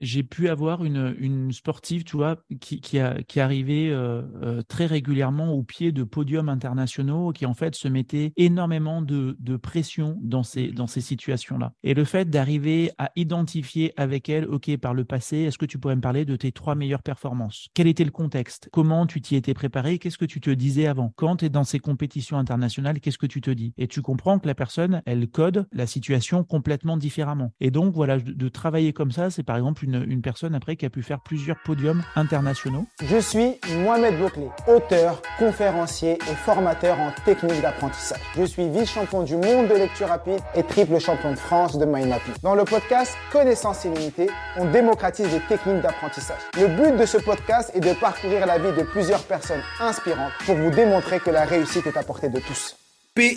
j'ai pu avoir une, une, sportive, tu vois, qui, qui, a, qui arrivait euh, euh, très régulièrement au pied de podiums internationaux, qui en fait se mettait énormément de, de pression dans ces, dans ces situations-là. Et le fait d'arriver à identifier avec elle, OK, par le passé, est-ce que tu pourrais me parler de tes trois meilleures performances? Quel était le contexte? Comment tu t'y étais préparé? Qu'est-ce que tu te disais avant? Quand tu es dans ces compétitions internationales, qu'est-ce que tu te dis? Et tu comprends que la personne, elle code la situation complètement différemment. Et donc, voilà, de, de travailler comme ça, c'est par exemple une, personne après qui a pu faire plusieurs podiums internationaux. Je suis Mohamed Bouclé, auteur, conférencier et formateur en technique d'apprentissage. Je suis vice-champion du monde de lecture rapide et triple champion de France de mind mapping. Dans le podcast Connaissance illimitée, on démocratise les techniques d'apprentissage. Le but de ce podcast est de parcourir la vie de plusieurs personnes inspirantes pour vous démontrer que la réussite est à portée de tous.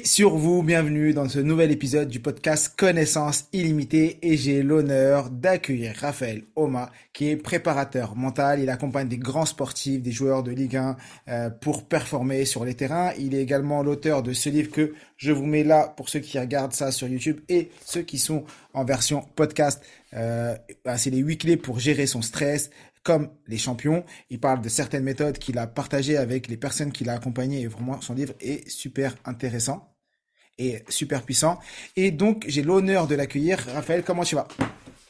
Sur vous, bienvenue dans ce nouvel épisode du podcast Connaissance illimitée et j'ai l'honneur d'accueillir Raphaël Oma qui est préparateur mental. Il accompagne des grands sportifs, des joueurs de Ligue 1 euh, pour performer sur les terrains. Il est également l'auteur de ce livre que je vous mets là pour ceux qui regardent ça sur YouTube et ceux qui sont en version podcast. Euh, bah, c'est les huit clés pour gérer son stress, comme les champions. Il parle de certaines méthodes qu'il a partagées avec les personnes qu'il a accompagnées et vraiment son livre est super intéressant et super puissant. Et donc j'ai l'honneur de l'accueillir. Raphaël, comment tu vas?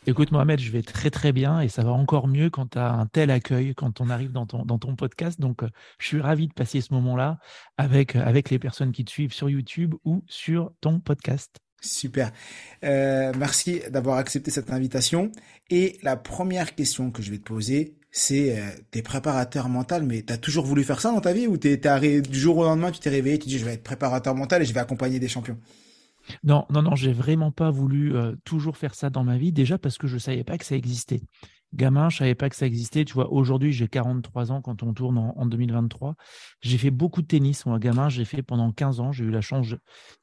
Écoute Mohamed, je vais très très bien et ça va encore mieux quand tu as un tel accueil, quand on arrive dans ton, dans ton podcast. Donc euh, je suis ravi de passer ce moment-là avec, euh, avec les personnes qui te suivent sur YouTube ou sur ton podcast. Super. Euh, merci d'avoir accepté cette invitation. Et la première question que je vais te poser, c'est euh, t'es préparateur mental, mais t'as toujours voulu faire ça dans ta vie ou t'es, t'es du jour au lendemain, tu t'es réveillé, tu dis je vais être préparateur mental et je vais accompagner des champions? Non, non, non, j'ai vraiment pas voulu euh, toujours faire ça dans ma vie. Déjà parce que je savais pas que ça existait gamin, je savais pas que ça existait. Tu vois, aujourd'hui, j'ai 43 ans quand on tourne en, 2023. J'ai fait beaucoup de tennis. Moi, gamin, j'ai fait pendant 15 ans. J'ai eu la chance,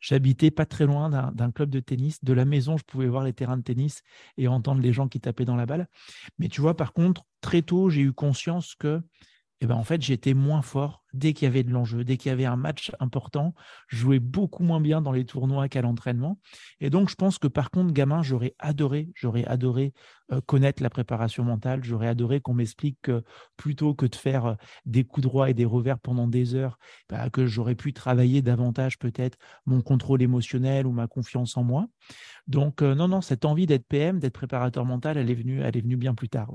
j'habitais pas très loin d'un club de tennis. De la maison, je pouvais voir les terrains de tennis et entendre les gens qui tapaient dans la balle. Mais tu vois, par contre, très tôt, j'ai eu conscience que eh ben, en fait, j'étais moins fort dès qu'il y avait de l'enjeu, dès qu'il y avait un match important. Je jouais beaucoup moins bien dans les tournois qu'à l'entraînement. Et donc, je pense que par contre, gamin, j'aurais adoré, j'aurais adoré euh, connaître la préparation mentale. J'aurais adoré qu'on m'explique que plutôt que de faire euh, des coups droits et des revers pendant des heures, bah, que j'aurais pu travailler davantage peut-être mon contrôle émotionnel ou ma confiance en moi. Donc, euh, non, non, cette envie d'être PM, d'être préparateur mental, elle est venue, elle est venue bien plus tard.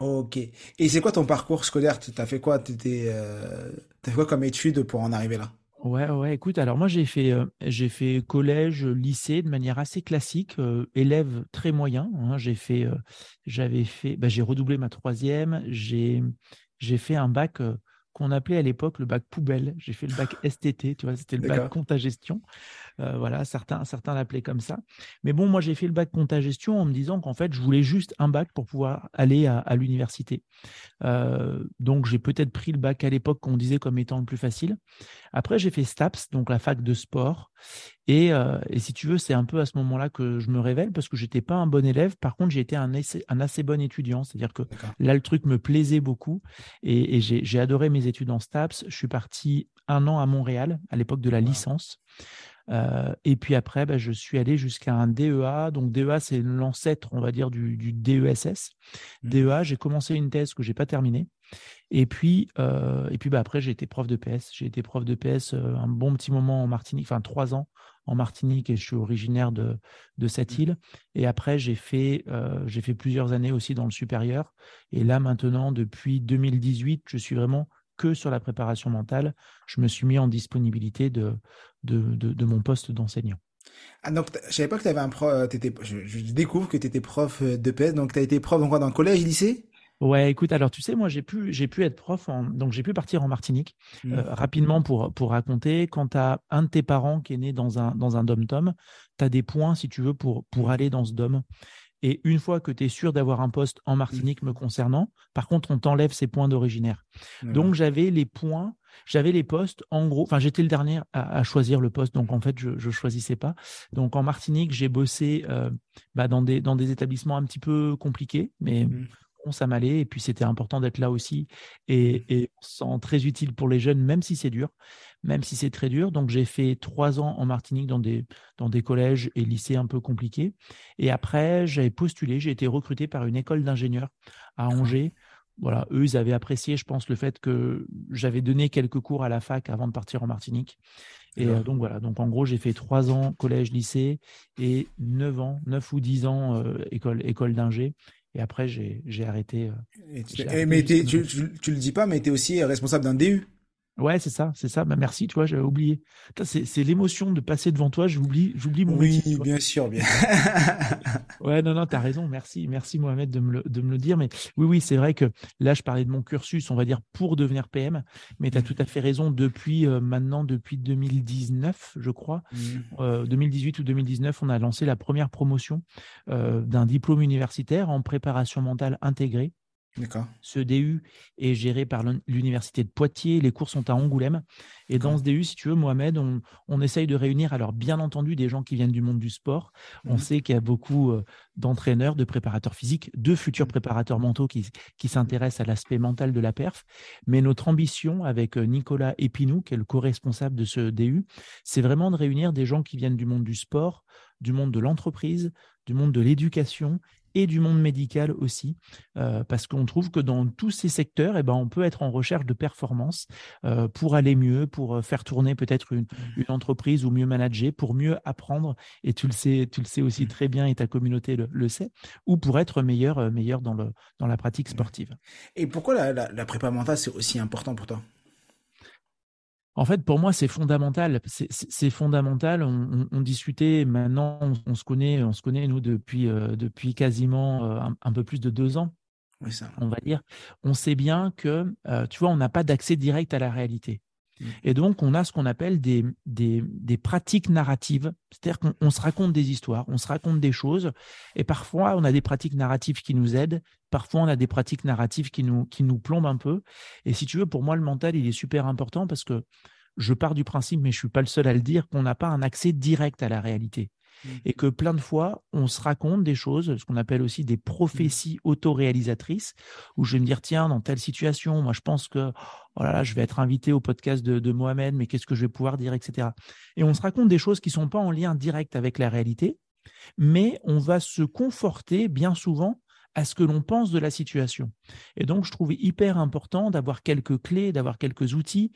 Ok. Et c'est quoi ton parcours scolaire? Tu as fait quoi? Euh... fait quoi comme études pour en arriver là? Ouais, ouais, écoute, alors moi j'ai fait, euh, fait collège, lycée de manière assez classique, euh, élève très moyen. Hein. j'ai fait, j'avais fait, bah, j'ai redoublé ma troisième, j'ai fait un bac qu'on appelait à l'époque le bac poubelle. J'ai fait le bac STT, tu vois, c'était le bac compta gestion. Euh, voilà, certains, certains l'appelaient comme ça. Mais bon, moi, j'ai fait le bac compta gestion en me disant qu'en fait, je voulais juste un bac pour pouvoir aller à, l'université. Euh, donc, j'ai peut-être pris le bac à l'époque qu'on disait comme étant le plus facile. Après, j'ai fait STAPS, donc la fac de sport. Et, euh, et si tu veux, c'est un peu à ce moment-là que je me révèle parce que j'étais pas un bon élève. Par contre, j'ai été un, un, assez bon étudiant. C'est-à-dire que là, le truc me plaisait beaucoup et, et j'ai adoré mes études en STAPS. Je suis parti un an à Montréal à l'époque de la licence. Euh, et puis après, bah, je suis allé jusqu'à un DEA. Donc DEA, c'est l'ancêtre, on va dire, du, du DESS. Mmh. DEA, j'ai commencé une thèse que j'ai pas terminée. Et puis, euh, et puis bah, après, j'ai été prof de PS. J'ai été prof de PS euh, un bon petit moment en Martinique, enfin trois ans en Martinique, et je suis originaire de, de cette mmh. île. Et après, j'ai fait, j'ai fait plusieurs années aussi dans le supérieur. Et là, maintenant, depuis 2018, je suis vraiment que sur la préparation mentale. Je me suis mis en disponibilité de, de, de, mon poste d'enseignant. Ah, donc, je savais pas que tu avais un prof, euh, je, je, découvre que tu étais prof euh, de PS, donc tu as été prof dans quoi, dans collège, lycée? Ouais, écoute, alors tu sais, moi j'ai pu, j'ai pu être prof, donc j'ai pu partir en Martinique mmh. euh, rapidement pour, pour raconter. Quand tu as un de tes parents qui est né dans un, dans un dom-tom, tu as des points, si tu veux, pour, pour aller dans ce dom. Et une fois que tu es sûr d'avoir un poste en Martinique me concernant, par contre, on t'enlève ces points d'originaire. Donc, j'avais les points, j'avais les postes, en gros, enfin, j'étais le dernier à, choisir le poste, donc en fait, je ne choisissais pas. Donc, en Martinique, j'ai bossé euh, bah, dans, des, dans des établissements un petit peu compliqués, mais mmh ça m'allait. Et puis, c'était important d'être là aussi. Et, mmh. et on sent très utile pour les jeunes, même si c'est dur, même si c'est très dur. Donc, j'ai fait trois ans en Martinique dans des, dans des collèges et lycées un peu compliqués. Et après, j'avais postulé, j'ai été recruté par une école d'ingénieurs à Angers. Voilà, eux, ils avaient apprécié, je pense, le fait que j'avais donné quelques cours à la fac avant de partir en Martinique. Et euh, donc voilà, donc en gros, j'ai fait trois ans collège, lycée et neuf ans, neuf ou dix ans euh, école, école d'ingé. Et après, j'ai arrêté. Euh, et mais tu, tu, tu, le dis pas, mais tu es aussi responsable d'un DU. Ouais, c'est ça, c'est ça. Bah, merci, tu vois, j'avais oublié. C'est l'émotion de passer devant toi, j'oublie, j'oublie mon oui, Oui, bien sûr, bien. ouais, non, non, tu as raison. Merci, merci Mohamed de me le, de me le dire. Mais oui, oui, c'est vrai que là, je parlais de mon cursus, on va dire, pour devenir PM. Mais tu as mmh. tout à fait raison. Depuis euh, maintenant, depuis 2019, je crois, 2018 mmh. euh, ou 2019, on a lancé la première promotion euh, d'un diplôme universitaire en préparation mentale intégrée. Ce DU est géré par l'Université de Poitiers. Les cours sont à Angoulême. Et dans ce DU, si tu veux, Mohamed, on, essaye de réunir, alors bien entendu, des gens qui viennent du monde du sport. On mmh. sait qu'il y a beaucoup euh, d'entraîneurs, de préparateurs physiques, de futurs mmh. préparateurs mentaux qui, qui s'intéressent à l'aspect mental de la perf. Mais notre ambition avec euh, Nicolas Epinou, qui est le co-responsable de ce DU, c'est vraiment de réunir des gens qui viennent du monde du sport, du monde de l'entreprise, du monde de l'éducation et du monde médical aussi, euh, parce qu'on trouve que dans tous ces secteurs, eh ben, on peut être en recherche de performance euh, pour aller mieux, pour euh, faire tourner peut-être une, mmh. entreprise ou mieux manager, pour mieux apprendre, et tu le sais, tu le sais aussi mmh. très bien et ta communauté le, sait, ou pour être meilleur, meilleur dans, le, dans la pratique mmh. sportive. Et pourquoi la, la, la prépa mentale, c'est aussi important pour toi? En fait, pour moi, c'est fondamental. C'est fondamental. On, discutait maintenant, on, se connaît, on se connaît nous depuis euh, depuis quasiment euh, un, peu plus de deux ans. Oui, ça. On va dire. On sait bien que, euh, tu vois, on n'a pas d'accès direct à la réalité. Mmh. Et donc, on a ce qu'on appelle des, des, pratiques narratives. C'est-à-dire qu'on se raconte des histoires, on se raconte des choses. Et parfois, on a des pratiques narratives qui nous aident. Parfois, on a des pratiques narratives qui nous, qui nous plombent un peu. Et si tu veux, pour moi, le mental, il est super important parce que je pars du principe, mais je suis pas le seul à le dire, qu'on n'a pas un accès direct à la réalité. Mmh. Et que plein de fois, on se raconte des choses, ce qu'on appelle aussi des prophéties mmh. autoréalisatrices, où je vais me dire, tiens, dans telle situation, moi je pense que oh là là, je vais être invité au podcast de, Mohamed, mais qu'est-ce que je vais pouvoir dire, etc. Et on se raconte des choses qui sont pas en lien direct avec la réalité, mais on va se conforter bien souvent à ce que l'on pense de la situation. Et donc, je trouvais hyper important d'avoir quelques clés, d'avoir quelques outils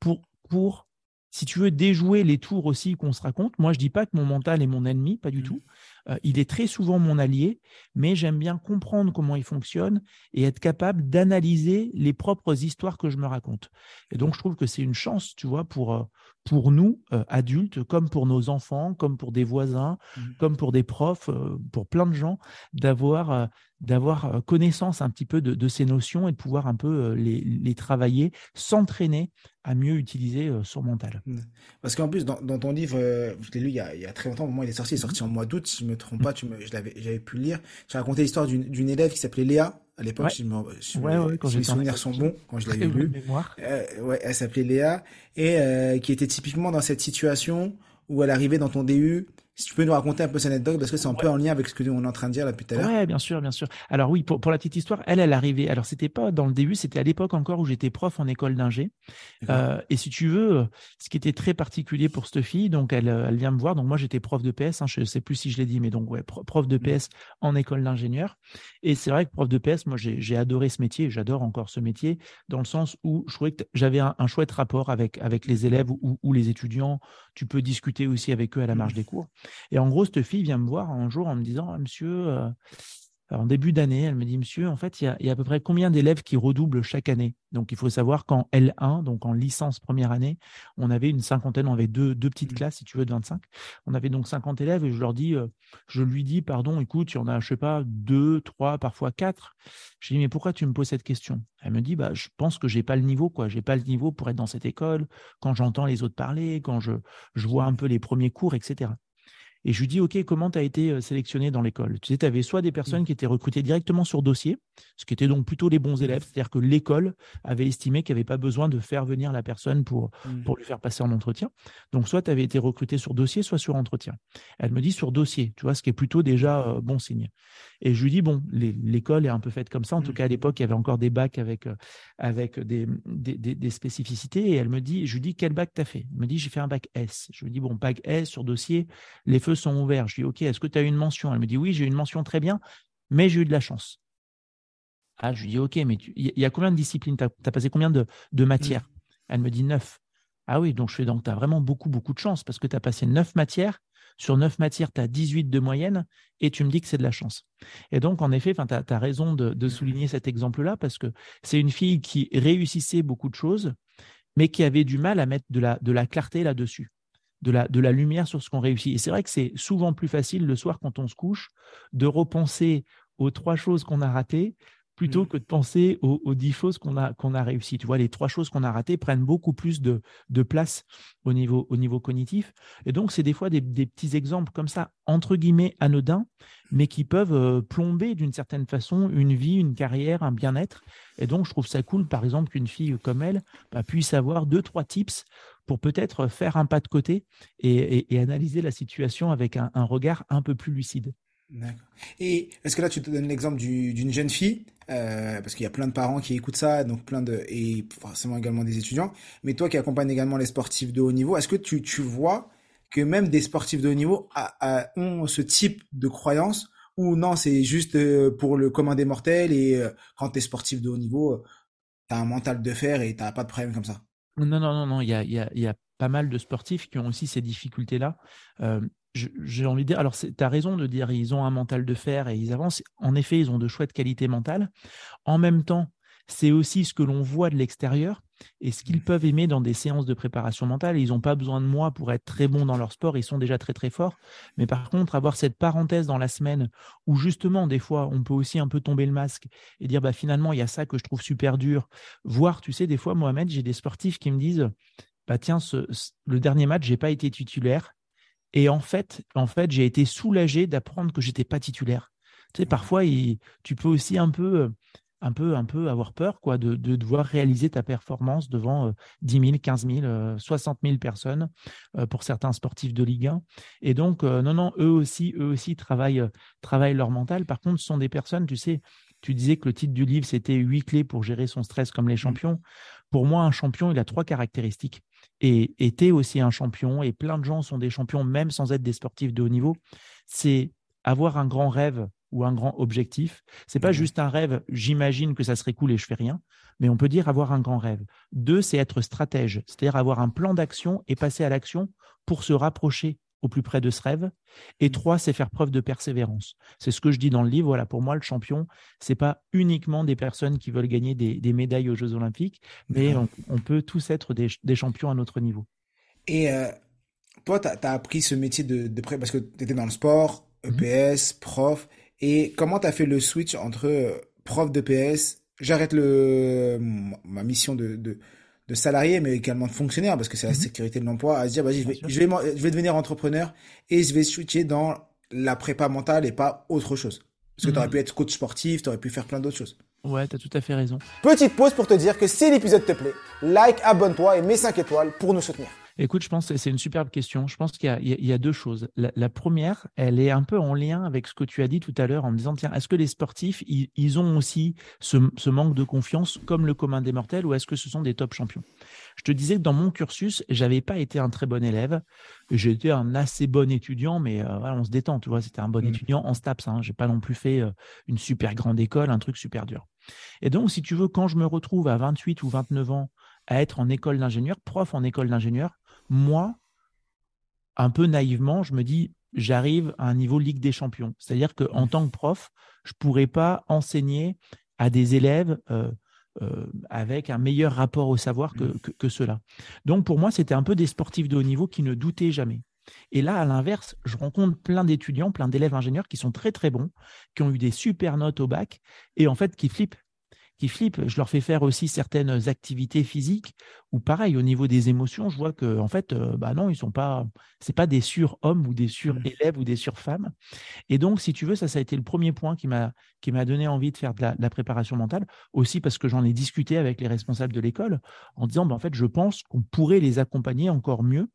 pour pour, si tu veux, déjouer les tours aussi qu'on se raconte. Moi, je dis pas que mon mental est mon ennemi, pas du mmh. tout. Euh, il est très souvent mon allié, mais j'aime bien comprendre comment il fonctionne et être capable d'analyser les propres histoires que je me raconte. Et donc, je trouve que c'est une chance, tu vois, pour, euh, pour nous, euh, adultes, comme pour nos enfants, comme pour des voisins, mmh. comme pour des profs, pour plein de gens, d'avoir d'avoir connaissance un petit peu de, ces notions et de pouvoir un peu les, les travailler, s'entraîner à mieux utiliser son mental. Mmh. Parce qu'en plus, dans, ton livre, je l'ai lu il y, a, il y, a, très longtemps, au moment il est sorti, il est sorti en mois d'août, si je me trompe pas, tu me, j'avais pu le lire. J'ai raconté l'histoire d'une élève qui s'appelait Léa. À l'époque, si, mes souvenirs sont bons, quand je l'avais lu. Euh, ouais, elle s'appelait Léa et euh, qui était typiquement dans cette situation où elle arrivait dans ton DU si tu peux nous raconter un peu cette anecdote, parce que c'est un peu en lien avec ce que on est en train de dire là depuis tout à l'heure. Ouais, bien sûr, bien sûr. Alors oui, pour, pour la petite histoire, elle, elle arrivait. Alors c'était pas dans le début, c'était à l'époque encore où j'étais prof en école d'ingé. Euh, et si tu veux, ce qui était très particulier pour cette fille, donc elle, elle vient me voir. Donc moi j'étais prof de PS, hein, je sais plus si je l'ai dit, mais donc ouais, prof de PS en école d'ingénieur. Et c'est vrai que prof de PS, moi j'ai adoré ce métier, j'adore encore ce métier, dans le sens où je trouvais que j'avais un, chouette rapport avec avec les élèves ou, ou les étudiants. Tu peux discuter aussi avec eux à la marge mmh. des cours. Et en gros, cette fille vient me voir un jour en me disant ah, Monsieur, euh, en début d'année, elle me dit Monsieur, en fait, il y a, à peu près combien d'élèves qui redoublent chaque année? Donc, il faut savoir qu'en L1, donc en licence première année, on avait une cinquantaine, on avait deux, deux petites mmh. classes, si tu veux, de 25. On avait donc 50 élèves et je leur dis euh, Je lui dis Pardon, écoute, il y en a, je sais pas, deux, trois, parfois quatre. Je dis Mais pourquoi tu me poses cette question? Elle me dit bah, Je pense que j'ai pas le niveau, quoi. J'ai pas le niveau pour être dans cette école. Quand j'entends les autres parler, quand je, je vois un peu les premiers cours, etc. Et je lui dis, OK, comment tu as été euh, sélectionné dans l'école? Tu sais, tu avais soit des personnes qui étaient recrutées directement sur dossier, ce qui était donc plutôt les bons élèves, c'est-à-dire que l'école avait estimé qu'il n'y avait pas besoin de faire venir la personne pour, mmh. pour lui faire passer en entretien. Donc, soit tu avais été recruté sur dossier, soit sur entretien. Elle me dit sur dossier, tu vois, ce qui est plutôt déjà euh, bon signe. Et je lui dis, bon, l'école est un peu faite comme ça. En tout cas, à l'époque, il y avait encore des bacs avec, euh, avec des, des, des, spécificités. Et elle me dit, je lui dis, quel bac tu as fait? Elle me dit, j'ai fait un bac S. Je lui dis, bon, bac S sur dossier, les feux sont ouverts. Je lui dis, OK, est-ce que tu as eu une mention? Elle me dit, oui, j'ai eu une mention très bien, mais j'ai eu de la chance. Ah, je lui dis, OK, mais il y a combien de disciplines? Tu as, passé combien de, de matières? Mmh. Elle me dit neuf. Ah oui, donc je fais donc tu as vraiment beaucoup, beaucoup de chance parce que tu as passé neuf matières. Sur neuf matières, tu as 18 de moyenne et tu me dis que c'est de la chance. Et donc, en effet, tu as, raison de, de souligner cet exemple-là parce que c'est une fille qui réussissait beaucoup de choses, mais qui avait du mal à mettre de la, de la clarté là-dessus de la, lumière sur ce qu'on réussit. Et c'est vrai que c'est souvent plus facile le soir quand on se couche de repenser aux trois choses qu'on a ratées plutôt mmh. que de penser aux, dix choses qu'on a, qu'on a réussi. Tu vois, les trois choses qu'on a ratées prennent beaucoup plus de, de place au niveau, au niveau cognitif. Et donc, c'est des fois des, des, petits exemples comme ça, entre guillemets, anodins, mais qui peuvent euh, plomber d'une certaine façon une vie, une carrière, un bien-être. Et donc, je trouve ça cool, par exemple, qu'une fille comme elle bah, puisse avoir deux, trois tips pour peut-être faire un pas de côté et, et, analyser la situation avec un, un regard un peu plus lucide. Et est-ce que là, tu te donnes l'exemple d'une jeune fille, euh, parce qu'il y a plein de parents qui écoutent ça, donc plein de et forcément également des étudiants. Mais toi qui accompagnes également les sportifs de haut niveau, est-ce que tu, tu vois que même des sportifs de haut niveau ont ce type de croyance ou non, c'est juste euh, pour le commun des mortels et euh, quand tu es sportif de haut niveau, tu as un mental de fer et tu pas de problème comme ça? Non, non, non, non, il y a, y, y a pas mal de sportifs qui ont aussi ces difficultés-là. J'ai envie de dire, alors tu as raison de dire, ils ont un mental de fer et ils avancent. En effet, ils ont de chouettes qualités mentales. En même temps, c'est aussi ce que l'on voit de l'extérieur et ce qu'ils peuvent aimer dans des séances de préparation mentale. Ils n'ont pas besoin de moi pour être très bons dans leur sport, ils sont déjà très très forts. Mais par contre, avoir cette parenthèse dans la semaine où justement, des fois, on peut aussi un peu tomber le masque et dire, bah, finalement, il y a ça que je trouve super dur. Voir, tu sais, des fois, Mohamed, j'ai des sportifs qui me disent, bah, tiens, le dernier match, j'ai pas été titulaire et en fait, en fait, j'ai été soulagé d'apprendre que j'étais pas titulaire. Tu sais, parfois, tu peux aussi un peu, un peu, un peu avoir peur, quoi, de, devoir réaliser ta performance devant 10 000, 15 000, 60 000 personnes euh, pour certains sportifs de Ligue 1. Et donc, euh, non, non, eux aussi, eux aussi travaillent, travaillent leur mental. Par contre, ce sont des personnes, tu sais, tu disais que le titre du livre, c'était huit clés pour gérer son stress comme les mmh. champions. Pour moi, un champion, il a trois caractéristiques et était aussi un champion, et plein de gens sont des champions même sans être des sportifs de haut niveau, c'est avoir un grand rêve ou un grand objectif. C'est pas mmh juste un rêve, j'imagine que ça serait cool et je fais rien, mais on peut dire avoir un grand rêve. Deux, c'est être stratège, c'est-à-dire avoir un plan d'action et passer à l'action pour se rapprocher au plus près de ce rêve. Et mmh. trois, c'est faire preuve de persévérance. C'est ce que je dis dans le livre. Voilà, pour moi, le champion, c'est pas uniquement des personnes qui veulent gagner des, médailles aux Jeux Olympiques, mais on, peut tous être des, champions à notre niveau. Et euh, toi, tu as, appris ce métier de, près parce que tu étais dans le sport, EPS, mmh. prof. Et comment tu as fait le switch entre euh, prof d'EPS, j'arrête le ma mission de, de salariés, mais également de fonctionnaires, parce que c'est la mhm. sécurité de l'emploi, à se dire, vas-y, je vais, je, vais, je vais devenir entrepreneur et je vais switcher dans la prépa mentale et pas autre chose. Parce que tu aurais mhm. pu être coach sportif, tu aurais pu faire plein d'autres choses. Ouais, tu as tout à fait raison. Petite pause pour te dire que si l'épisode te plaît, like, abonne-toi et mets 5 étoiles pour nous soutenir. Écoute, je pense que c'est une superbe question. Je pense qu'il y, a deux choses. La, première, elle est un peu en lien avec ce que tu as dit tout à l'heure en me disant, tiens, est-ce que les sportifs, ils, ont aussi ce, manque de confiance comme le commun des mortels ou est-ce que ce sont des top champions? Je te disais que dans mon cursus, j'avais pas été un très bon élève. J'étais un assez bon étudiant, mais euh, on se détend, tu vois, c'était un bon mmh. étudiant en STAPS. Hein. J'ai pas non plus fait euh, une super grande école, un truc super dur. Et donc, si tu veux, quand je me retrouve à 28 ou 29 ans à être en école d'ingénieur, prof en école d'ingénieur, moi, un peu naïvement, je me dis, j'arrive à un niveau Ligue des Champions. C'est-à-dire qu'en mmh. tant que prof, je ne pourrais pas enseigner à des élèves euh, euh, avec un meilleur rapport au savoir que, mmh. que, ceux-là. Donc pour moi, c'était un peu des sportifs de haut niveau qui ne doutaient jamais. Et là, à l'inverse, je rencontre plein d'étudiants, plein d'élèves ingénieurs qui sont très très bons, qui ont eu des super notes au bac et en fait qui flippent qui flippent. Je leur fais faire aussi certaines activités physiques ou pareil au niveau des émotions, je vois que en fait, euh, bah non, ils sont pas, c'est pas des sur-hommes ou des sur-élèves ou des sur-femmes. Et donc, si tu veux, ça, ça a été le premier point qui m'a qui m'a donné envie de faire de la, préparation mentale, aussi parce que j'en ai discuté avec les responsables de l'école en disant, bah, en fait, je pense qu'on pourrait les accompagner encore mieux.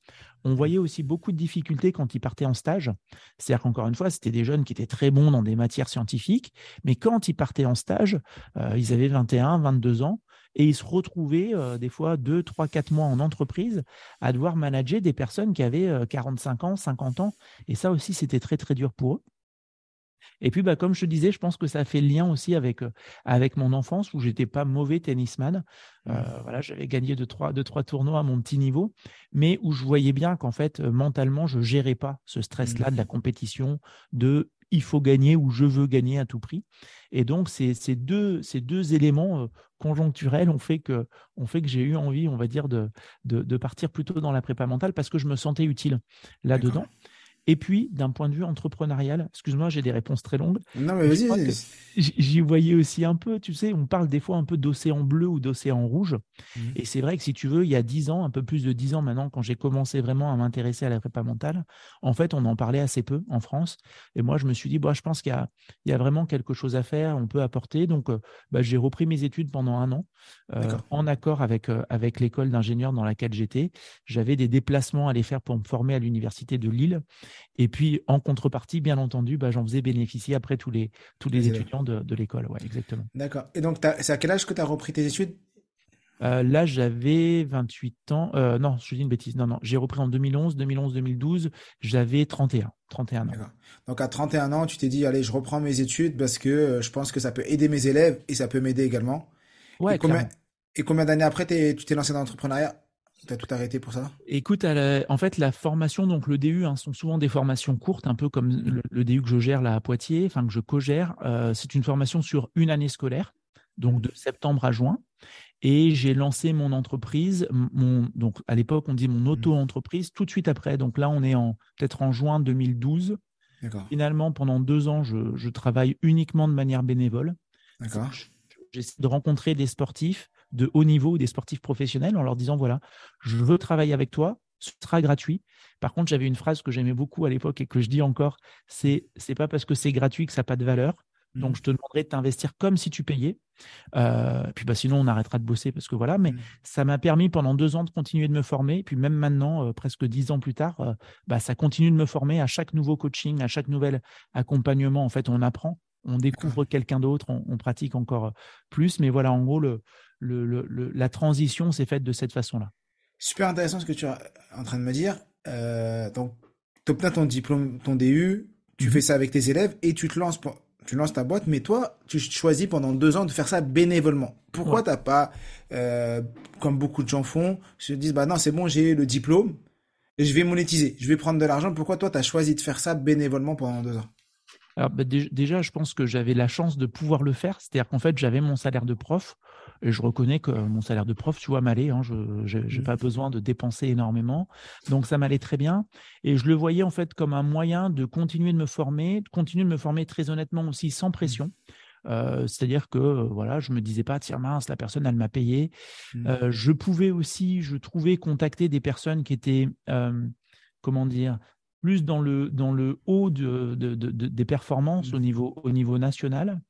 On voyait aussi beaucoup de difficultés quand ils partaient en stage. C'est-à-dire qu'encore une fois, c'était des jeunes qui étaient très bons dans des matières scientifiques, mais quand ils partaient en stage, euh, ils avaient 21, 22 ans et ils se retrouvaient euh, des fois 2, 3, 4 mois en entreprise à devoir manager des personnes qui avaient 45 euh, ans, 50 ans. Et ça aussi, c'était très, très dur pour eux. Et puis, bah, comme je te disais, je pense que ça fait le lien aussi avec, euh, avec mon enfance où j'étais pas mauvais tennisman. Mmh. voilà, j'avais gagné deux trois, deux, trois tournois à mon petit niveau, mais où je voyais bien qu'en fait, mentalement, je gérais pas ce stress-là de la mmh. compétition, de il faut gagner ou je veux gagner à tout prix. Et donc, ces, deux, éléments conjoncturels ont fait que, j'ai eu envie, on va dire, de, de, de, partir plutôt dans la prépa mentale parce que je me sentais utile là-dedans. Et puis, d'un point de vue entrepreneurial, excuse-moi, j'ai des réponses très longues. Non, mais vas-y. J'y voyais aussi un peu, tu sais, on parle des fois un peu d'océan bleu ou d'océan rouge. Mmh. Et c'est vrai que si tu veux, il y a dix ans, un peu plus de dix ans maintenant, quand j'ai commencé vraiment à m'intéresser à la prépa mentale, en fait, on en parlait assez peu en France. Et moi, je me suis dit, bah, je pense qu'il y, y a, vraiment quelque chose à faire, on peut apporter. Donc, euh, bah, j'ai repris mes études pendant un an, euh, en accord avec, euh, avec l'école d'ingénieur dans laquelle j'étais. J'avais des déplacements à aller faire pour me former à l'université de Lille. Et puis, en contrepartie, bien entendu, bah, j'en faisais bénéficier après tous les, tous les, étudiants de, de l'école. Ouais, exactement. D'accord. Et donc, c'est à quel âge que tu as repris tes études? Euh, là, j'avais 28 ans. Euh, non, je dis une bêtise. Non, non, j'ai repris en 2011, 2011-2012. J'avais 31, 31 ans. Donc à 31 ans, tu t'es dit, allez, je reprends mes études parce que euh, je pense que ça peut aider mes élèves et ça peut m'aider également. Ouais, et combien, et combien d'années après, tu t'es lancé dans l'entrepreneuriat? Tu as tout arrêté pour ça? Écoute, en fait, la formation, donc le DU, hein, sont souvent des formations courtes, un peu comme le, DU que je gère là à Poitiers, enfin que je co-gère. Euh, c'est une formation sur une année scolaire, donc de septembre à juin. Et j'ai lancé mon entreprise, mon, donc à l'époque on dit mon mmh. auto-entreprise, tout de suite après. Donc là, on est en peut-être en juin 2012. Finalement, pendant deux ans, je, je, travaille uniquement de manière bénévole. J'essaie de rencontrer des sportifs, de haut niveau, des sportifs professionnels, en leur disant voilà, je veux travailler avec toi, ce sera gratuit. Par contre, j'avais une phrase que j'aimais beaucoup à l'époque et que je dis encore, c'est c'est pas parce que c'est gratuit que ça n'a pas de valeur. Donc, mmh. je te demanderai de t'investir comme si tu payais. Euh, puis, bah, sinon, on arrêtera de bosser parce que voilà. Mais mmh. ça m'a permis pendant deux ans de continuer de me former. Et puis, même maintenant, euh, presque dix ans plus tard, euh, bah, ça continue de me former à chaque nouveau coaching, à chaque nouvel accompagnement. En fait, on apprend, on découvre quelqu'un d'autre, on, on, pratique encore plus. Mais voilà, en gros, le, le, la transition s'est faite de cette façon-là. Super intéressant ce que tu es en train de me dire. Euh, donc, tu obtiens ton diplôme, ton DU, tu mhm. fais ça avec tes élèves et tu te lances tu lances ta boîte, mais toi, tu choisis pendant deux ans de faire ça bénévolement. Pourquoi tu t'as pas, euh, comme beaucoup de gens font, se disent bah non c'est bon j'ai le diplôme et je vais monétiser, je vais prendre de l'argent. Pourquoi toi tu as choisi de faire ça bénévolement pendant deux ans? Alors bah, déjà, je pense que j'avais la chance de pouvoir le faire. C'est-à-dire qu'en fait, j'avais mon salaire de prof et je reconnais que mon salaire de prof, tu vois, m'allait. Hein, je n'ai mmh. pas besoin de dépenser énormément. Donc, ça m'allait très bien. Et je le voyais en fait comme un moyen de continuer de me former, de continuer de me former très honnêtement aussi sans mmh. pression. Euh, c'est-à-dire que voilà, je me disais pas tiens mince la personne elle m'a payé. Mmh. Euh, je pouvais aussi, je trouvais contacter des personnes qui étaient euh, comment dire plus dans le, dans le haut de, de, des performances mmh. au niveau, au niveau national.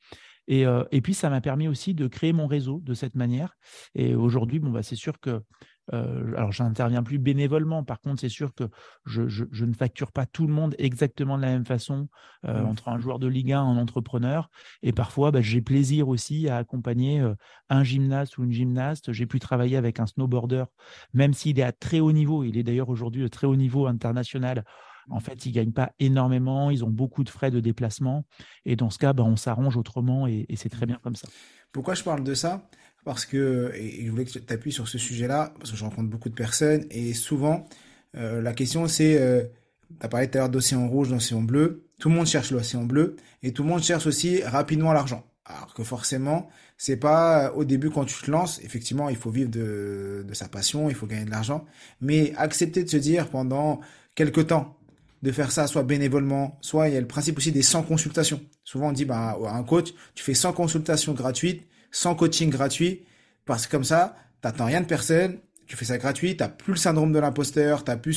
Et, euh, et puis, ça m'a permis aussi de créer mon réseau de cette manière. Et aujourd'hui, bon, bah, c'est sûr que euh, alors, j'interviens plus bénévolement. Par contre, c'est sûr que je, je, je, ne facture pas tout le monde exactement de la même façon euh, mmh. entre un joueur de Ligue 1 et un entrepreneur. Et parfois, bah, j'ai plaisir aussi à accompagner euh, un gymnaste ou une gymnaste. J'ai pu travailler avec un snowboarder, même s'il est à très haut niveau. Il est d'ailleurs aujourd'hui de très haut niveau international. En fait, ils gagnent pas énormément, ils ont beaucoup de frais de déplacement. Et dans ce cas, bah, on s'arrange autrement et, c'est très bien comme ça. Pourquoi je parle de ça? Parce que, et je voulais que tu appuies sur ce sujet-là, parce que je rencontre beaucoup de personnes et souvent, euh, la question c'est, euh, tu as parlé tout à l'heure d'océan rouge, d'océan bleu. Tout le monde cherche l'océan bleu et tout le monde cherche aussi rapidement l'argent. Alors que forcément, c'est pas au début quand tu te lances, effectivement, il faut vivre de, de sa passion, il faut gagner de l'argent, mais accepter de se dire pendant quelques temps, de faire ça soit bénévolement, soit il y a le principe aussi des 100 consultations. Souvent on dit bah un coach, tu fais 100 consultations gratuites sans coaching gratuit, parce que comme ça, t'attends rien de personne, tu fais ça gratuit, t'as plus le syndrome de l'imposteur, t'as plus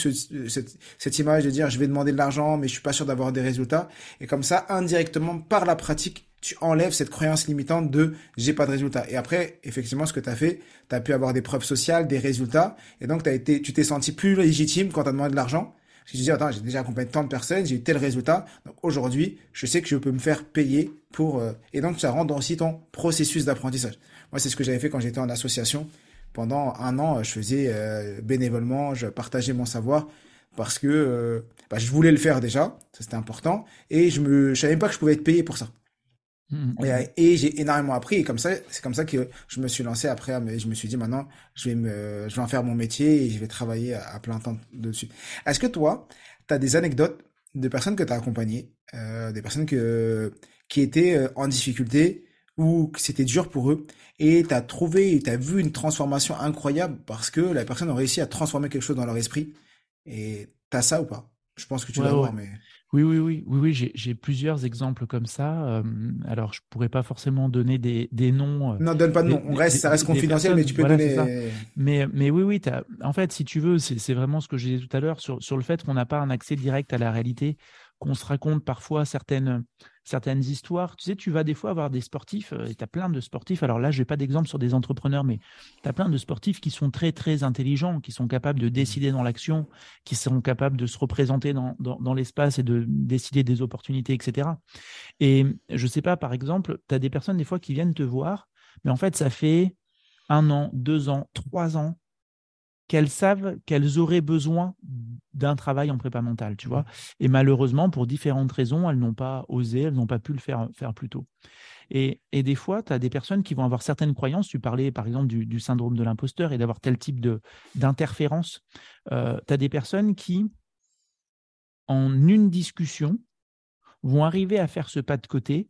cette, cette, image de dire je vais demander de l'argent mais je suis pas sûr d'avoir des résultats. Et comme ça, indirectement, par la pratique, tu enlèves cette croyance limitante de j'ai pas de résultats. Et après, effectivement, ce que tu as fait, tu as pu avoir des preuves sociales, des résultats, et donc as été, tu t'es senti plus légitime quand tu as demandé de l'argent. Parce que dis, attends, j'ai déjà accompagné tant de personnes, j'ai eu tel résultat, donc aujourd'hui, je sais que je peux me faire payer pour... Euh, et donc, ça rentre aussi ton processus d'apprentissage. Moi, c'est ce que j'avais fait quand j'étais en association pendant un an, je faisais euh, bénévolement, je partageais mon savoir parce que euh, bah, je voulais le faire déjà, ça c'était important, et je me, je savais pas que je pouvais être payé pour ça. Mmh, mmh. Et, j'ai énormément appris, et comme ça, c'est comme ça que je me suis lancé après, mais je me suis dit maintenant, je vais me, je vais en faire mon métier et je vais travailler à, plein temps dessus. Est-ce que toi, tu as des anecdotes de personnes que tu as accompagnées, euh, des personnes que, qui étaient en difficulté ou que c'était dur pour eux et tu as trouvé, tu as vu une transformation incroyable parce que la personne a réussi à transformer quelque chose dans leur esprit? Et tu as ça ou pas? Je pense que tu vas voir, mais... Oui, oui, oui, oui, oui j'ai plusieurs exemples comme ça. alors, je pourrais pas forcément donner des, des noms. non, donne pas de nom. On reste, ça reste confidentiel, mais tu peux donner. Mais, mais oui, oui. En fait, si tu veux, c'est vraiment ce que je disais tout à l'heure sur, sur le fait qu'on n'a pas un accès direct à la réalité, qu'on se raconte parfois certaines, histoires. Tu sais, tu vas des fois avoir des sportifs, euh, et tu as plein de sportifs. Alors là, je n'ai pas d'exemple sur des entrepreneurs, mais tu as plein de sportifs qui sont très, très intelligents, qui sont capables de décider dans l'action, qui sont capables de se représenter dans, dans, l'espace et de décider des opportunités, etc. Et je ne sais pas, par exemple, tu as des personnes des fois qui viennent te voir, mais en fait, ça fait un an, deux ans, trois ans qu'elles savent qu'elles auraient besoin d'un travail en prépa mentale, tu vois? Mmh. Et malheureusement, pour différentes raisons, elles n'ont pas osé, elles n'ont pas pu le faire, faire plus tôt. Et, des fois, tu as des personnes qui vont avoir certaines croyances. Tu parlais, par exemple, du, syndrome de l'imposteur et d'avoir tel type d'interférence. Euh, tu as des personnes qui, en une discussion, vont arriver à faire ce pas de côté,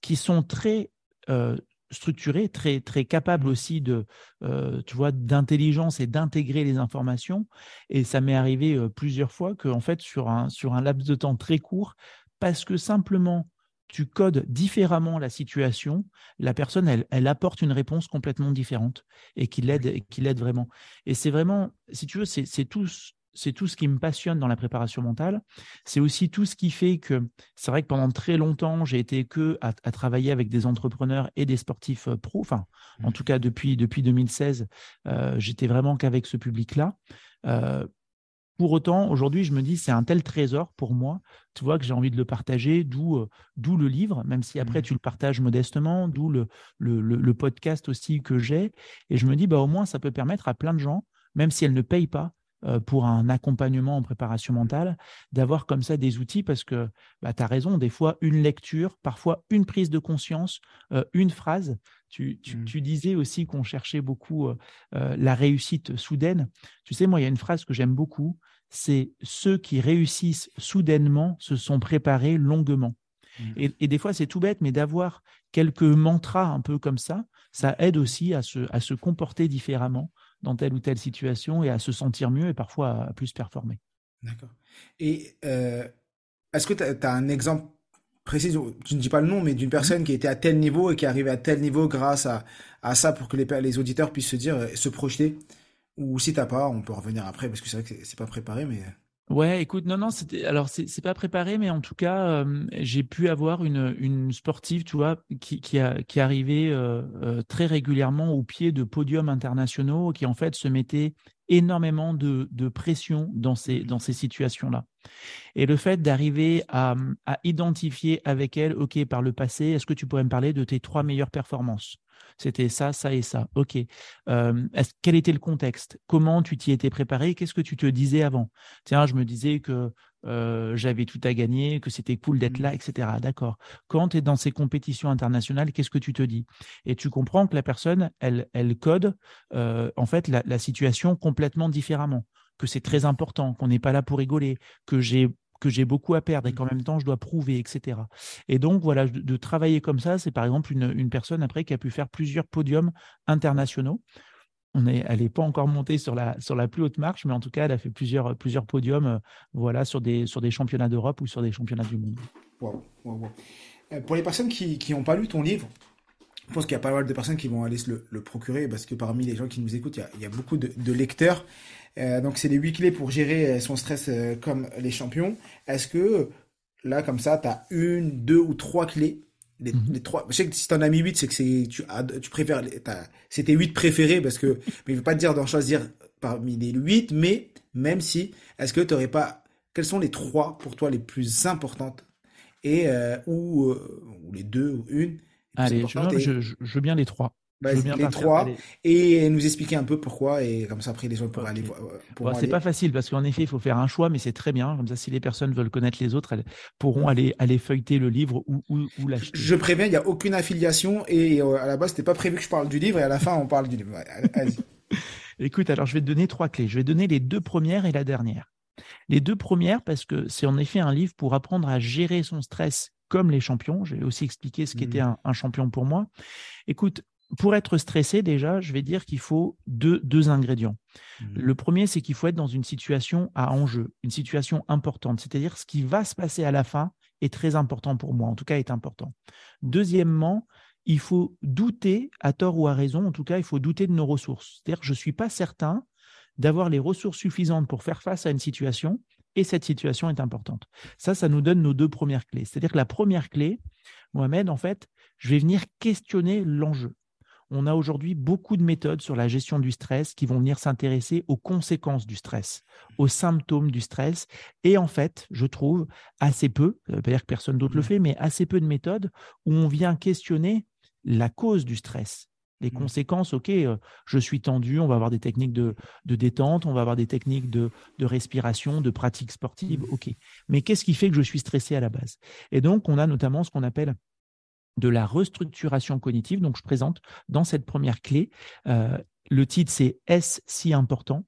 qui sont très euh, structuré, très, très capable aussi de, euh, tu vois, d'intelligence et d'intégrer les informations. Et ça m'est arrivé euh, plusieurs fois que, en fait, sur un, sur un laps de temps très court, parce que simplement tu codes différemment la situation, la personne, elle, elle apporte une réponse complètement différente et qui l'aide, qui l'aide vraiment. Et c'est vraiment, si tu veux, c'est tout, c'est tout ce qui me passionne dans la préparation mentale. C'est aussi tout ce qui fait que c'est vrai que pendant très longtemps, j'ai été que à, travailler avec des entrepreneurs et des sportifs euh, pros. Enfin, en tout cas, depuis, depuis 2016, euh, j'étais vraiment qu'avec ce public-là. Euh, pour autant, aujourd'hui, je me dis, c'est un tel trésor pour moi, tu vois, que j'ai envie de le partager, d'où d'où le livre, même si après mmh. tu le partages modestement, d'où le, le, le, podcast aussi que j'ai. Et je me dis, bah, au moins, ça peut permettre à plein de gens, même si elles ne payent pas, pour un accompagnement en préparation mentale, d'avoir comme ça des outils parce que bah, tu as raison, des fois une lecture, parfois une prise de conscience, euh, une phrase. Tu, mmh. tu, disais aussi qu'on cherchait beaucoup euh, la réussite soudaine. Tu sais, moi, il y a une phrase que j'aime beaucoup, c'est ceux qui réussissent soudainement se sont préparés longuement. Mmh. Et, et, des fois, c'est tout bête, mais d'avoir quelques mantras un peu comme ça, ça aide aussi à se, à se comporter différemment dans telle ou telle situation et à se sentir mieux et parfois à plus performer. D'accord. Et euh, est-ce que tu as, un exemple précis, tu ne dis pas le nom, mais d'une personne qui était à tel niveau et qui est arrivée à tel niveau grâce à, à ça pour que les, les auditeurs puissent se dire, euh, se projeter? Ou si tu n'as pas, on peut revenir après parce que c'est vrai que c'est pas préparé, mais. Ouais, écoute, non, non, c'était alors c'est pas préparé, mais en tout cas, j'ai pu avoir une, sportive, tu vois, qui, arrivait très régulièrement au pied de podiums internationaux, qui en fait se mettait énormément de, pression dans ces, dans ces situations-là. Et le fait d'arriver à, à identifier avec elle, ok, par le passé, est-ce que tu pourrais me parler de tes trois meilleures performances? C'était ça, ça et ça. OK. quel était le contexte? Comment tu t'y étais préparé? Qu'est-ce que tu te disais avant? Tiens, je me disais que j'avais tout à gagner, que c'était cool d'être là, mmh. etc. D'accord. Quand tu es dans ces compétitions internationales, qu'est-ce que tu te dis? Et tu comprends que la personne, elle, elle code en fait la, la situation complètement différemment que c'est très important, qu'on n'est pas là pour rigoler, que j'ai que j'ai beaucoup à perdre et qu'en mmh. même temps je dois prouver, etc. Et donc voilà, de, travailler comme ça, c'est par exemple une, une, personne après qui a pu faire plusieurs podiums internationaux. On est, elle n'est pas encore montée sur la, sur la plus haute marche, mais en tout cas, elle a fait plusieurs, plusieurs podiums euh, voilà, sur, des, sur des championnats d'Europe ou sur des championnats du monde. Euh, pour les personnes qui n'ont pas lu ton livre, je pense qu'il y a pas mal de personnes qui vont aller se le, procurer parce que parmi les gens qui nous écoutent, il y a, beaucoup de, lecteurs. Euh, donc, c'est les huit clés pour gérer son stress comme les champions. Est-ce que là, comme ça, tu as une, deux ou trois clés? Les, mhm. trois. Je sais que si t'en as mis huit, c'est que c'est tu, tu préfères. C'était huit préférés parce que. Mais il veut pas te dire d'en choisir parmi les huit, mais même si, est-ce que tu n'aurais pas. Quelles sont les trois pour toi les plus importantes? Et euh, ou, euh, ou les deux ou une? Allez, je, je, veux bien les trois. Bah, les trois et nous expliquer un peu pourquoi et comme ça après les gens pourront aller voir. Bon, c'est pas facile parce qu'en effet il faut faire un choix mais c'est très bien comme ça si les personnes veulent connaître les autres elles pourront aller aller feuilleter le livre ou, ou, ou l'acheter. Je préviens il n'y a aucune affiliation et euh, à la base c'était pas prévu que je parle du livre et à la fin on parle du livre. Écoute alors je vais te donner trois clés je vais donner les deux premières et la dernière. Les deux premières parce que c'est en effet un livre pour apprendre à gérer son stress comme les champions. J'ai aussi expliqué ce qu'était mmh. un, un, champion pour moi. Écoute, pour être stressé, déjà, je vais dire qu'il faut deux, deux ingrédients. Mmh. Le premier, c'est qu'il faut être dans une situation à enjeu, une situation importante, c'est-à-dire ce qui va se passer à la fin est très important pour moi, en tout cas est important. Deuxièmement, il faut douter, à tort ou à raison, en tout cas, il faut douter de nos ressources. C'est-à-dire que je ne suis pas certain d'avoir les ressources suffisantes pour faire face à une situation, et cette situation est importante. Ça, ça nous donne nos deux premières clés. C'est-à-dire que la première clé, Mohamed, en fait, je vais venir questionner l'enjeu on a aujourd'hui beaucoup de méthodes sur la gestion du stress qui vont venir s'intéresser aux conséquences du stress, aux symptômes du stress. Et en fait, je trouve assez peu, ça veut pas dire que personne d'autre le mmh. fait, mais assez peu de méthodes où on vient questionner la cause du stress. Les mmh. conséquences, ok, euh, je suis tendu, on va avoir des techniques de, détente, on va avoir des techniques de, de respiration, de pratique sportive, ok. Mais qu'est-ce qui fait que je suis stressé à la base? Et donc, on a notamment ce qu'on appelle de la restructuration cognitive. Donc, je présente dans cette première clé, euh, le titre c'est Est-ce si important?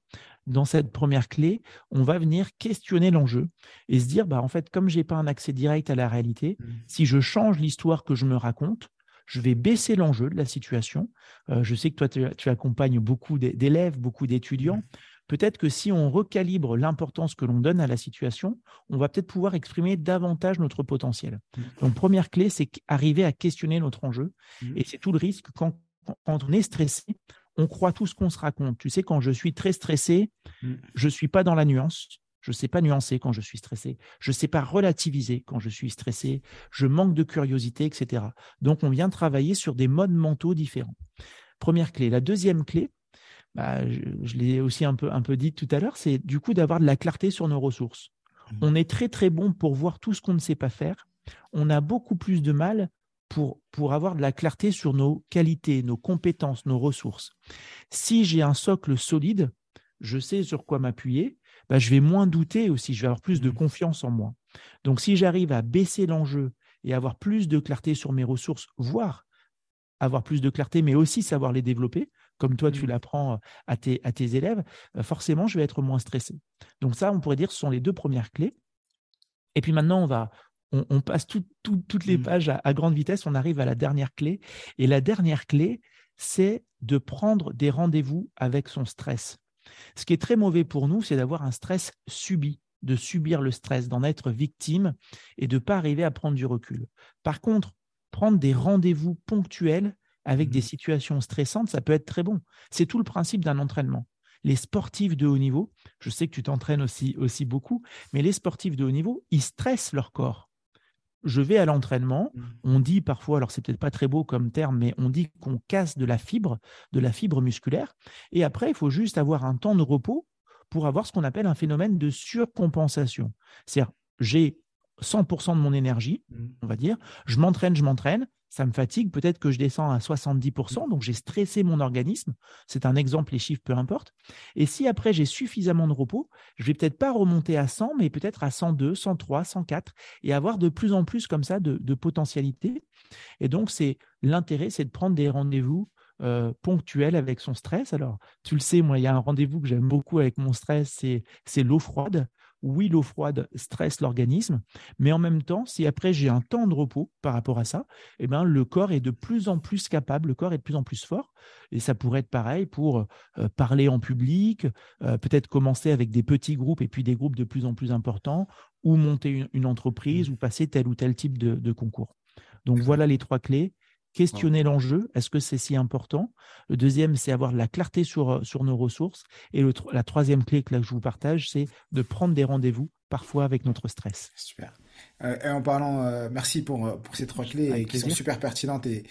Dans cette première clé, on va venir questionner l'enjeu et se dire, bah, en fait, comme je n'ai pas un accès direct à la réalité, mmh. si je change l'histoire que je me raconte, je vais baisser l'enjeu de la situation. Euh, je sais que toi, tu, tu accompagnes beaucoup d'élèves, beaucoup d'étudiants. Mmh peut-être que si on recalibre l'importance que l'on donne à la situation, on va peut-être pouvoir exprimer davantage notre potentiel. Mmh. Donc, première clé, c'est arriver à questionner notre enjeu. Mmh. Et c'est tout le risque quand, quand on est stressé, on croit tout ce qu'on se raconte. Tu sais, quand je suis très stressé, je ne suis pas dans la nuance. Je ne sais pas nuancer quand je suis stressé. Je ne sais pas relativiser quand je suis stressé. Je manque de curiosité, etc. Donc, on vient travailler sur des modes mentaux différents. Première clé. La deuxième clé, bah, je, l'ai aussi un peu, un peu dit tout à l'heure, c'est du coup d'avoir de la clarté sur nos ressources. Mmh. On est très très bon pour voir tout ce qu'on ne sait pas faire. On a beaucoup plus de mal pour, pour avoir de la clarté sur nos qualités, nos compétences, nos ressources. Si j'ai un socle solide, je sais sur quoi m'appuyer, bah, je vais moins douter aussi, je vais avoir plus de mmh. confiance en moi. Donc si j'arrive à baisser l'enjeu et avoir plus de clarté sur mes ressources, voire avoir plus de clarté, mais aussi savoir les développer, comme toi tu mmh. l'apprends à tes, à tes élèves, forcément, je vais être moins stressé. Donc ça, on pourrait dire, ce sont les deux premières clés. Et puis maintenant, on va, on, passe toutes les mmh. pages à, grande vitesse, on arrive à la dernière clé. Et la dernière clé, c'est de prendre des rendez-vous avec son stress. Ce qui est très mauvais pour nous, c'est d'avoir un stress subi, de subir le stress, d'en être victime et de ne pas arriver à prendre du recul. Par contre, prendre des rendez-vous ponctuels avec des mmh. situations stressantes, ça peut être très bon. C'est tout le principe d'un entraînement. Les sportifs de haut niveau, je sais que tu t'entraînes aussi, aussi beaucoup, mais les sportifs de haut niveau, ils stressent leur corps. Je vais à l'entraînement, mmh. on dit parfois, alors c'est peut-être pas très beau comme terme, mais on dit qu'on casse de la fibre, de la fibre musculaire, et après, il faut juste avoir un temps de repos pour avoir ce qu'on appelle un phénomène de surcompensation. C'est-à-dire, j'ai 100% de mon énergie, mmh. on va dire, je m'entraîne, je m'entraîne, ça me fatigue, peut-être que je descends à 70%, donc j'ai stressé mon organisme. C'est un exemple, les chiffres, peu importe. Et si après j'ai suffisamment de repos, je vais peut-être pas remonter à 100, mais peut-être à 102, 103, 104, et avoir de plus en plus comme ça de, potentialité. Et donc, c'est l'intérêt, c'est de prendre des rendez-vous euh, ponctuels avec son stress. Alors, tu le sais, moi, il y a un rendez-vous que j'aime beaucoup avec mon stress, c'est l'eau froide oui, l'eau froide stresse l'organisme, mais en même temps, si après j'ai un temps de repos par rapport à ça, eh ben, le corps est de plus en plus capable, le corps est de plus en plus fort. Et ça pourrait être pareil pour euh, parler en public, euh, peut-être commencer avec des petits groupes et puis des groupes de plus en plus importants, ou monter une, entreprise, mmh. ou passer tel ou tel type de, concours. Donc voilà les trois clés. Questionner l'enjeu. Est-ce que c'est si important? Le deuxième, c'est avoir de la clarté sur, sur nos ressources. Et le, la troisième clé que, là, que je vous partage, c'est de prendre des rendez-vous, parfois avec notre stress. Super. et en parlant, merci pour, pour ces trois clés qui sont super pertinentes et,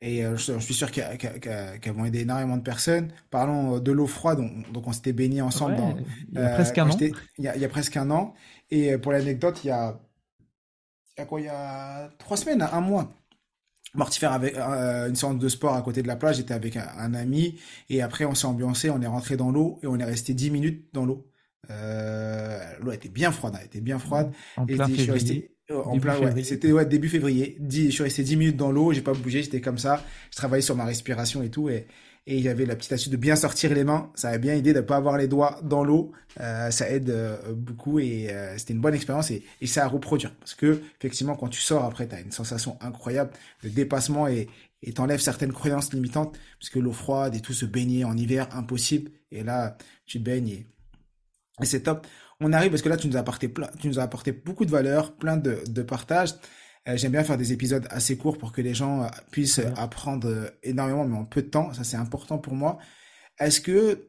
et euh, je, suis sûr qu'elles vont aider énormément de personnes. Parlons euh, de l'eau froide, donc, on s'était baigné ensemble dans, il y a presque un an. Il y, a, il y a, presque un an. Et euh, pour l'anecdote, il y a, il y a quoi? Il y a trois semaines, un mois. Mortifère avec une sorte de sport à côté de la plage. J'étais avec un, ami et après on s'est ambiancé, on est rentré dans l'eau et on est resté dix minutes dans l'eau. Euh, l'eau était bien froide, elle était bien froide. En et plein je suis resté en plein, ouais. C'était ouais, début février. je suis resté 10 minutes dans l'eau, j'ai pas bougé, j'étais comme ça. Je travaillais sur ma respiration et tout. Et, et il y avait la petite astuce de bien sortir les mains. Ça a bien aidé de pas avoir les doigts dans l'eau. Euh, ça aide euh, beaucoup et euh, c'était une bonne expérience et, ça à reproduire. Parce que, effectivement, quand tu sors après, tu as une sensation incroyable de dépassement et et t'enlèves certaines croyances limitantes. Parce que l'eau froide et tout, se baigner en hiver, impossible. Et là, tu baignes et, c'est top on arrive parce que là, tu nous as apporté tu nous as apporté beaucoup de valeur, plein de, de partage. Euh, j'aime bien faire des épisodes assez courts pour que les gens euh, puissent apprendre euh, énormément, mais en peu de temps. Ça, c'est important pour moi. Est-ce que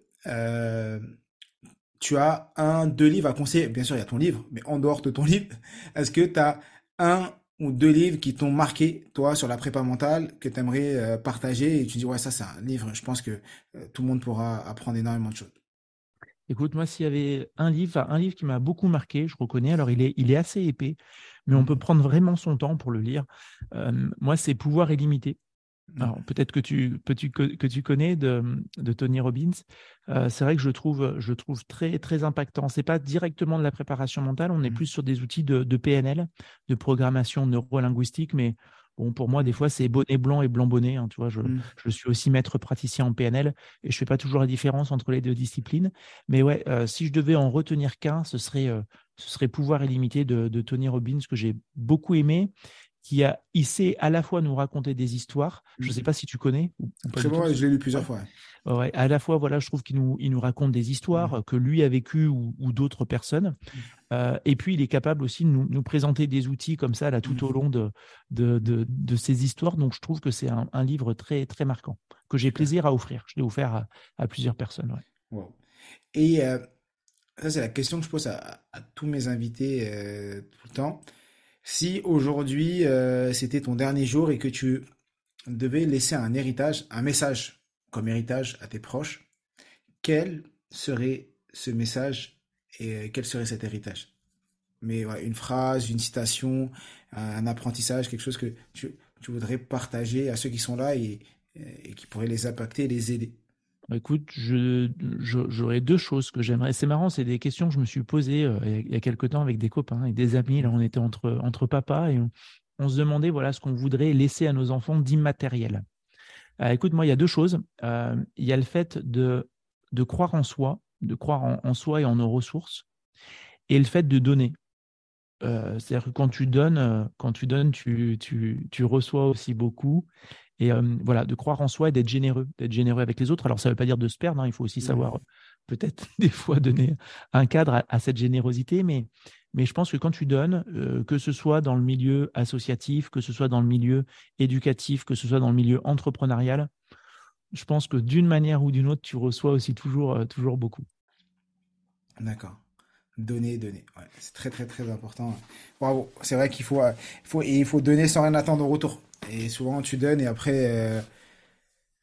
tu as un, deux livres à conseiller? Bien sûr, il y a ton livre, mais en dehors de ton livre, est-ce que tu as un ou deux livres qui t'ont marqué, toi, sur la prépa mentale, que tu aimerais partager? Et tu dis, ouais, ça, c'est un livre, je pense que tout le monde pourra apprendre énormément de choses. Écoute, moi, s'il y avait un livre, un livre qui m'a beaucoup marqué, je reconnais, alors il est, il est assez épais, mais on peut mmh. prendre vraiment son temps pour le lire. moi, c'est Pouvoir illimité. Alors, mmh. peut-être que tu, que, tu connais de, Tony Robbins. c'est vrai que je trouve, je trouve très, très impactant. Ce n'est pas directement de la préparation mentale, on est mmh. plus sur des outils de, de PNL, de programmation neurolinguistique, mais Bon, pour moi, des fois, c'est bonnet blanc et blanc bonnet. Hein, tu vois, mmh. je, suis aussi maître praticien en PNL et je fais pas toujours la différence entre les deux disciplines. Mais ouais, euh, si je devais en retenir qu'un, ce serait, euh, ce serait Pouvoir illimité de, de Tony Robbins que j'ai beaucoup aimé qui a, il sait à la fois nous raconter des histoires. Je ne sais mmh. pas si tu connais. Très bon, je l'ai lu plusieurs fois. Ouais, à la fois, voilà, je trouve qu'il nous, il nous raconte des histoires mmh. que lui a vécues ou, d'autres personnes. Mmh. Euh, et puis, il est capable aussi de nous, nous, présenter des outils comme ça, là, tout au long de, de, de, de ces histoires. Donc, je trouve que c'est un, un, livre très, très marquant que j'ai plaisir à offrir. Je l'ai offert à, à, plusieurs personnes. Ouais. Et euh, ça, c'est la question que je pose à, à tous mes invités euh, tout le temps. Si aujourd'hui euh, c'était ton dernier jour et que tu devais laisser un héritage, un message comme héritage à tes proches, quel serait ce message et quel serait cet héritage? Mais une phrase, une citation, un apprentissage, quelque chose que tu, voudrais partager à ceux qui sont là et, et qui pourraient les impacter les aider. Écoute, j'aurais deux choses que j'aimerais. C'est marrant, c'est des questions que je me suis posées euh, il y a quelques temps avec des copains et des amis. Là, on était entre, entre papas et on, se demandait voilà ce qu'on voudrait laisser à nos enfants d'immatériel. Euh, écoute, moi, il y a deux choses. Euh, il y a le fait de, croire en soi, de croire en, soi et en nos ressources, et le fait de donner. C'est-à-dire que quand tu donnes, quand tu donnes, tu reçois aussi beaucoup. Et voilà, de croire en soi et d'être généreux, d'être généreux avec les autres. Alors, ça ne veut pas dire de se perdre, hein, il faut aussi savoir peut-être des fois donner un cadre à, cette générosité, mais, mais je pense que quand tu donnes, que ce soit dans le milieu associatif, que ce soit dans le milieu éducatif, que ce soit dans le milieu entrepreneurial, je pense que d'une manière ou d'une autre, tu reçois aussi toujours, toujours beaucoup. D'accord. Donner, donner. c'est très, très, très important. Bravo. C'est vrai qu'il faut, faut, il faut donner sans rien attendre au retour. Et souvent, tu donnes et après, euh,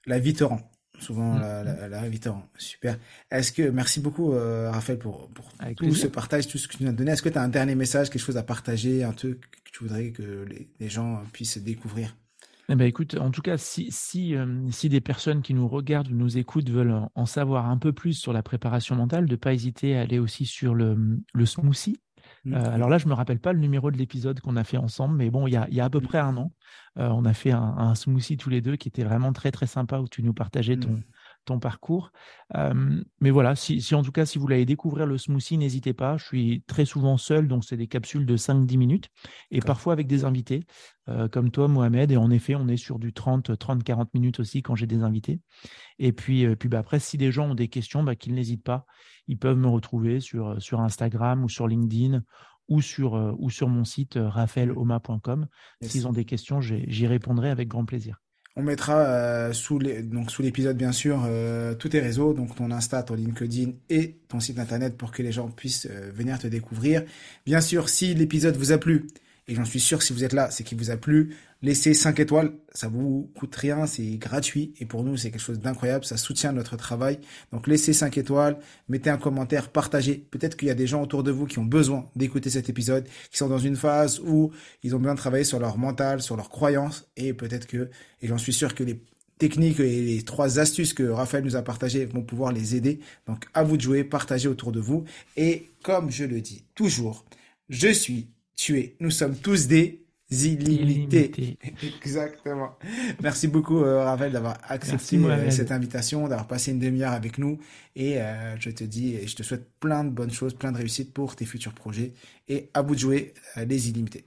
la vie te rend. Souvent, mm. la, la, vie te rend. Super. Est-ce que, merci beaucoup, euh, Raphaël, pour, pour tout ce partage, tout ce que tu nous as donné. Est-ce que tu as un dernier message, quelque chose à partager, un truc que tu voudrais que les, gens puissent découvrir? Eh ben écoute, en tout cas, si, si, euh, si des personnes qui nous regardent ou nous écoutent veulent en savoir un peu plus sur la préparation mentale, de ne pas hésiter à aller aussi sur le, le smoothie. Mmh. Euh, alors là, je me rappelle pas le numéro de l'épisode qu'on a fait ensemble, mais bon, il y a, à peu près un an, euh, on a fait un, smoothie tous les deux qui était vraiment très très sympa où tu nous partageais ton, mmh. Ton parcours. mais voilà, si, en tout cas, si vous voulez découvrir le smoothie, n'hésitez pas. Je suis très souvent seul, donc c'est des capsules de 5-10 minutes et parfois avec des invités euh, comme toi, Mohamed. Et en effet, on est sur du 30, 30, 40 minutes aussi quand j'ai des invités. Et puis, puis bah, après, si des gens ont des questions, bah, qu'ils n'hésitent pas ils peuvent me retrouver sur, sur Instagram ou sur LinkedIn ou sur, ou sur mon site raphaeloma.com. S'ils ont des questions, j'y répondrai avec grand plaisir. On mettra euh, sous donc sous l'épisode bien sûr euh, tous tes réseaux, donc ton Insta, ton LinkedIn et ton site internet pour que les gens puissent euh, venir te découvrir. Bien sûr, si l'épisode vous a plu, et j'en suis sûr si vous êtes là, c'est qu'il vous a plu, laissez 5 étoiles, ça vous coûte rien, c'est gratuit et pour nous c'est quelque chose d'incroyable, ça soutient notre travail. Donc laissez 5 étoiles, mettez un commentaire, partagez. Peut-être qu'il y a des gens autour de vous qui ont besoin d'écouter cet épisode, qui sont dans une phase où ils ont besoin de travailler sur leur mental, sur leurs croyances et peut-être que, et j'en suis sûr que les techniques et les trois astuces que Raphaël nous a partagées vont pouvoir les aider. Donc à vous de jouer, partagez autour de vous et comme je le dis toujours, je suis, tu es, nous sommes tous des illimité. Exactement. Merci beaucoup, euh, Ravel, d'avoir accepté euh, cette invitation, d'avoir passé une demi-heure avec nous. Et euh, je te dis, je te souhaite plein de bonnes choses, plein de réussites pour tes futurs projets. Et à bout de jouer, les illimités.